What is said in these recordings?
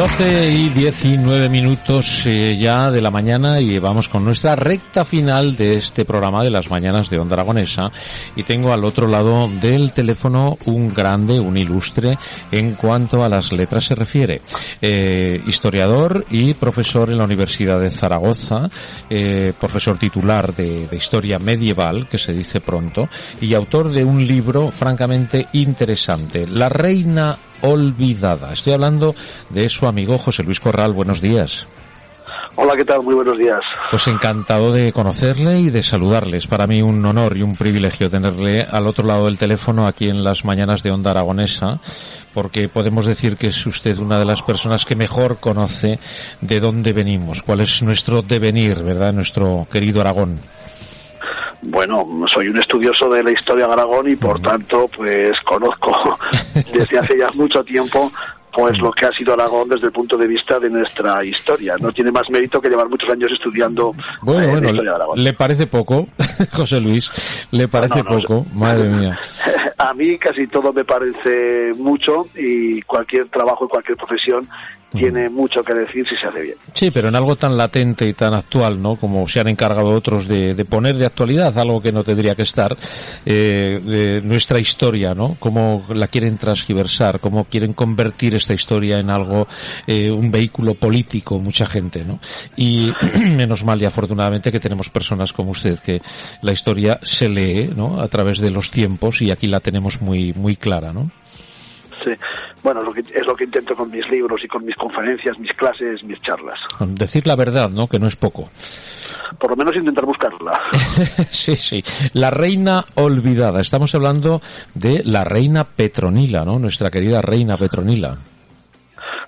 12 y 19 minutos eh, ya de la mañana y vamos con nuestra recta final de este programa de las mañanas de Onda Aragonesa y tengo al otro lado del teléfono un grande, un ilustre en cuanto a las letras se refiere. Eh, historiador y profesor en la Universidad de Zaragoza, eh, profesor titular de, de Historia Medieval, que se dice pronto, y autor de un libro francamente interesante, La Reina olvidada. Estoy hablando de su amigo José Luis Corral. Buenos días. Hola, ¿qué tal? Muy buenos días. Pues encantado de conocerle y de saludarles. Para mí un honor y un privilegio tenerle al otro lado del teléfono aquí en las mañanas de Onda Aragonesa, porque podemos decir que es usted una de las personas que mejor conoce de dónde venimos, cuál es nuestro devenir, ¿verdad? Nuestro querido Aragón. Bueno, soy un estudioso de la historia de Aragón y por tanto, pues conozco desde hace ya mucho tiempo pues lo que ha sido Aragón desde el punto de vista de nuestra historia. No tiene más mérito que llevar muchos años estudiando Bueno, eh, la historia de Aragón. ¿le parece poco, José Luis? ¿Le parece No, no, poco? Madre mía. A mí casi todo me parece mucho y cualquier trabajo y cualquier profesión tiene mucho que decir si se hace bien. Sí, pero en algo tan latente y tan actual, ¿no? Como se han encargado otros de, poner de actualidad, algo que no tendría que estar, eh, de nuestra historia, ¿no? Cómo la quieren transgiversar, cómo quieren convertir esta historia en algo, eh, un vehículo político, mucha gente, ¿no? Y menos mal y afortunadamente que tenemos personas como usted, que la historia se lee, ¿no? A través de los tiempos y aquí la tenemos muy, muy clara, ¿no? Bueno, es lo, que, es lo que intento con mis libros y con mis conferencias, mis clases, mis charlas. Decir la verdad, ¿no? Que no es poco. Por lo menos intentar buscarla. sí, sí. La reina olvidada. Estamos hablando de la reina Petronila, ¿no? Nuestra querida reina Petronila.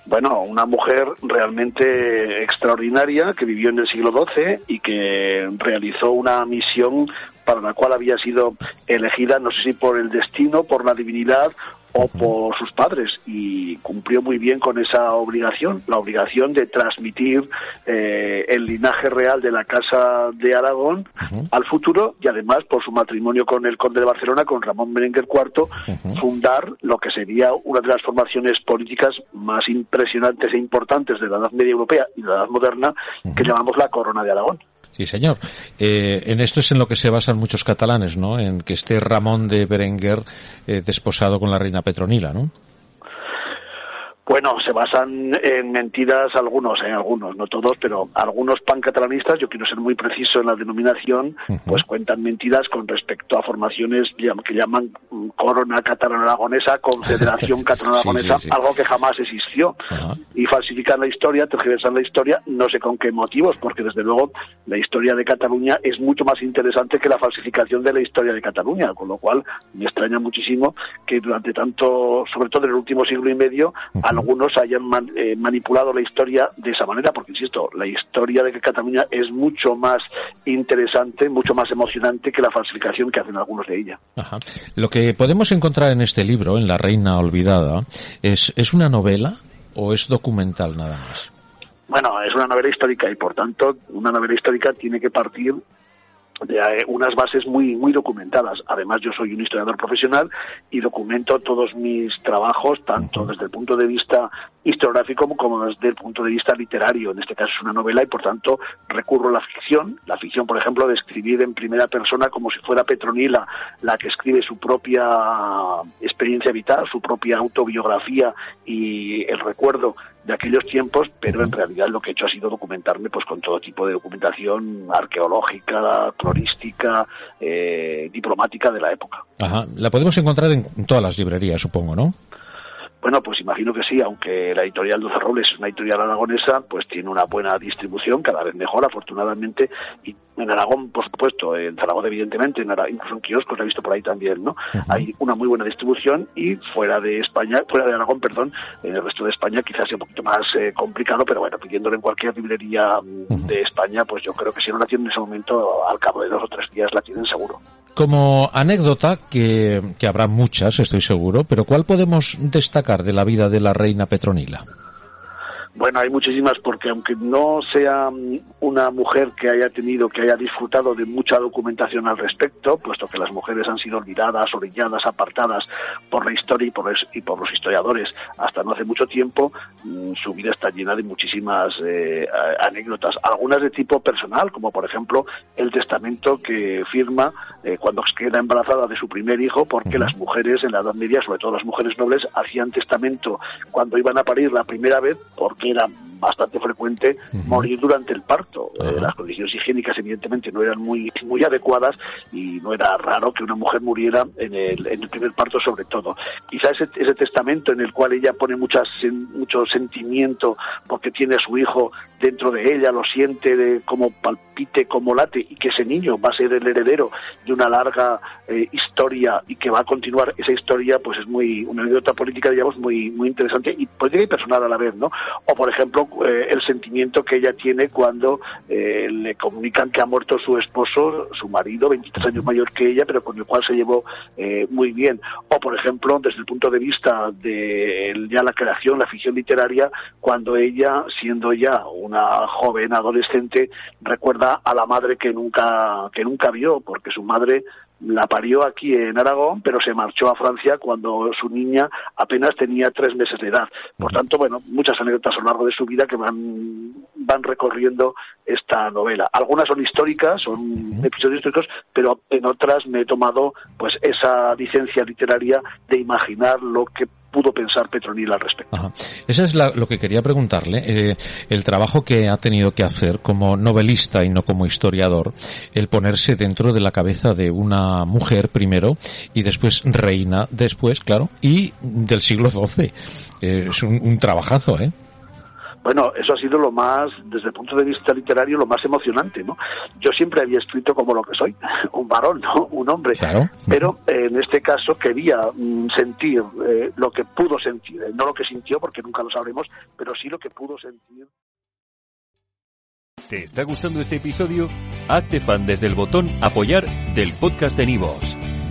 Bueno, una mujer realmente extraordinaria que vivió en el siglo XII y que realizó una misión para la cual había sido elegida, no sé si por el destino, por la divinidad o por sus padres y cumplió muy bien con esa obligación, la obligación de transmitir eh, el linaje real de la Casa de Aragón al futuro y además por su matrimonio con el conde de Barcelona, con Ramón Berenguer IV, fundar lo que sería una de las formaciones políticas más impresionantes e importantes de la Edad Media Europea y de la Edad Moderna, que llamamos la Corona de Aragón. Sí, señor. Eh, en esto es en lo que se basan muchos catalanes, ¿no? En que esté Ramón de Berenguer eh, desposado con la reina Petronila, ¿no? Bueno, se basan en mentiras algunos, en algunos, no todos, pero algunos pancatalanistas, yo quiero ser muy preciso en la denominación, pues cuentan mentiras con respecto a formaciones que llaman mm, Corona Catalana-Aragonesa, Confederación Catalana-Aragonesa, Sí, sí, sí. algo que jamás existió. Y falsifican la historia, tergiversan la historia, no sé con qué motivos, porque desde luego la historia de Cataluña es mucho más interesante que la falsificación de la historia de Cataluña, con lo cual me extraña muchísimo que durante tanto, sobre todo en el último siglo y medio, algunos hayan man- eh, manipulado la historia de esa manera, porque insisto, la historia de Cataluña es mucho más interesante, mucho más emocionante que la falsificación que hacen algunos de ella. Ajá. Lo que podemos encontrar en este libro, en La Reina Olvidada, es, ¿es una novela o es documental nada más? Bueno, es una novela histórica y por tanto una novela histórica tiene que partir de eh, unas bases muy muy documentadas. Además, yo soy un historiador profesional y documento todos mis trabajos tanto desde el punto de vista historiográfico como, como desde el punto de vista literario. En este caso es una novela y por tanto recurro a la ficción. La ficción, por ejemplo, de escribir en primera persona como si fuera Petronila la que escribe su propia experiencia vital, su propia autobiografía y el recuerdo de aquellos tiempos, pero en realidad lo que he hecho ha sido documentarme pues con todo tipo de documentación arqueológica, clorística, eh, diplomática de la época. Ajá. La podemos encontrar en todas las librerías, supongo, ¿no? Bueno, pues imagino que sí, aunque la editorial Doce Robles es una editorial aragonesa, pues tiene una buena distribución, cada vez mejor, afortunadamente, y en Aragón, por supuesto, en Zaragoza, evidentemente, en Ara incluso en kioscos, he visto por ahí también, ¿no? Hay una muy buena distribución y fuera de España, fuera de Aragón, perdón, en el resto de España quizás sea un poquito más eh, complicado, pero bueno, pidiéndolo en cualquier librería mm, de España, pues yo creo que si no la tienen en ese momento, al cabo de dos o tres días la tienen seguro. Como anécdota, que, que habrá muchas, estoy seguro, pero ¿cuál podemos destacar de la vida de la reina Petronila? Bueno, hay muchísimas porque aunque no sea mm, una mujer que haya tenido, que haya disfrutado de mucha documentación al respecto, puesto que las mujeres han sido olvidadas, orilladas, apartadas por la historia y por, y por los historiadores hasta no hace mucho tiempo, mm, su vida está llena de muchísimas eh, anécdotas, algunas de tipo personal, como por ejemplo el testamento que firma eh, cuando queda embarazada de su primer hijo, porque las mujeres en la Edad Media, sobre todo las mujeres nobles, hacían testamento cuando iban a parir la primera vez, porque era bastante frecuente morir durante el parto. Eh, las condiciones higiénicas evidentemente no eran muy muy adecuadas y no era raro que una mujer muriera en el, en el primer parto sobre todo. Quizá ese, ese testamento en el cual ella pone muchas, mucho sentimiento porque tiene a su hijo dentro de ella, lo siente de como palpite, como late y que ese niño va a ser el heredero de una larga eh, historia y que va a continuar esa historia, pues es muy una anécdota política, digamos, muy muy interesante y política y personal a la vez, ¿no? O por ejemplo, eh, el sentimiento que ella tiene cuando eh, le comunican que ha muerto su esposo, su marido, 23 años mayor que ella, pero con el cual se llevó eh, muy bien. O, por ejemplo, desde el punto de vista de ya la creación, la ficción literaria, cuando ella, siendo ya una joven adolescente, recuerda a la madre que nunca, que nunca vio, porque su madre la parió aquí en Aragón, pero se marchó a Francia cuando su niña apenas tenía tres meses de edad. Por tanto, bueno, muchas anécdotas a lo largo de su vida que van, van recorriendo esta novela. Algunas son históricas, son episodios históricos, pero en otras me he tomado pues esa licencia literaria de imaginar lo que pudo pensar Petronila al respecto. Ajá. Eso es la, lo que quería preguntarle. Eh, el trabajo que ha tenido que hacer como novelista y no como historiador, el ponerse dentro de la cabeza de una mujer primero y después reina después, claro, y del siglo XII. Eh, es un, un trabajazo, ¿eh? Bueno, eso ha sido lo más, desde el punto de vista literario, lo más emocionante, ¿no? Yo siempre había escrito como lo que soy, un varón, ¿no? Un hombre. Claro. Pero eh, en este caso quería mm, sentir eh, lo que pudo sentir, eh, no lo que sintió, porque nunca lo sabremos, pero sí lo que pudo sentir. ¿Te está gustando este episodio? Hazte fan desde el botón Apoyar del podcast de Nivos.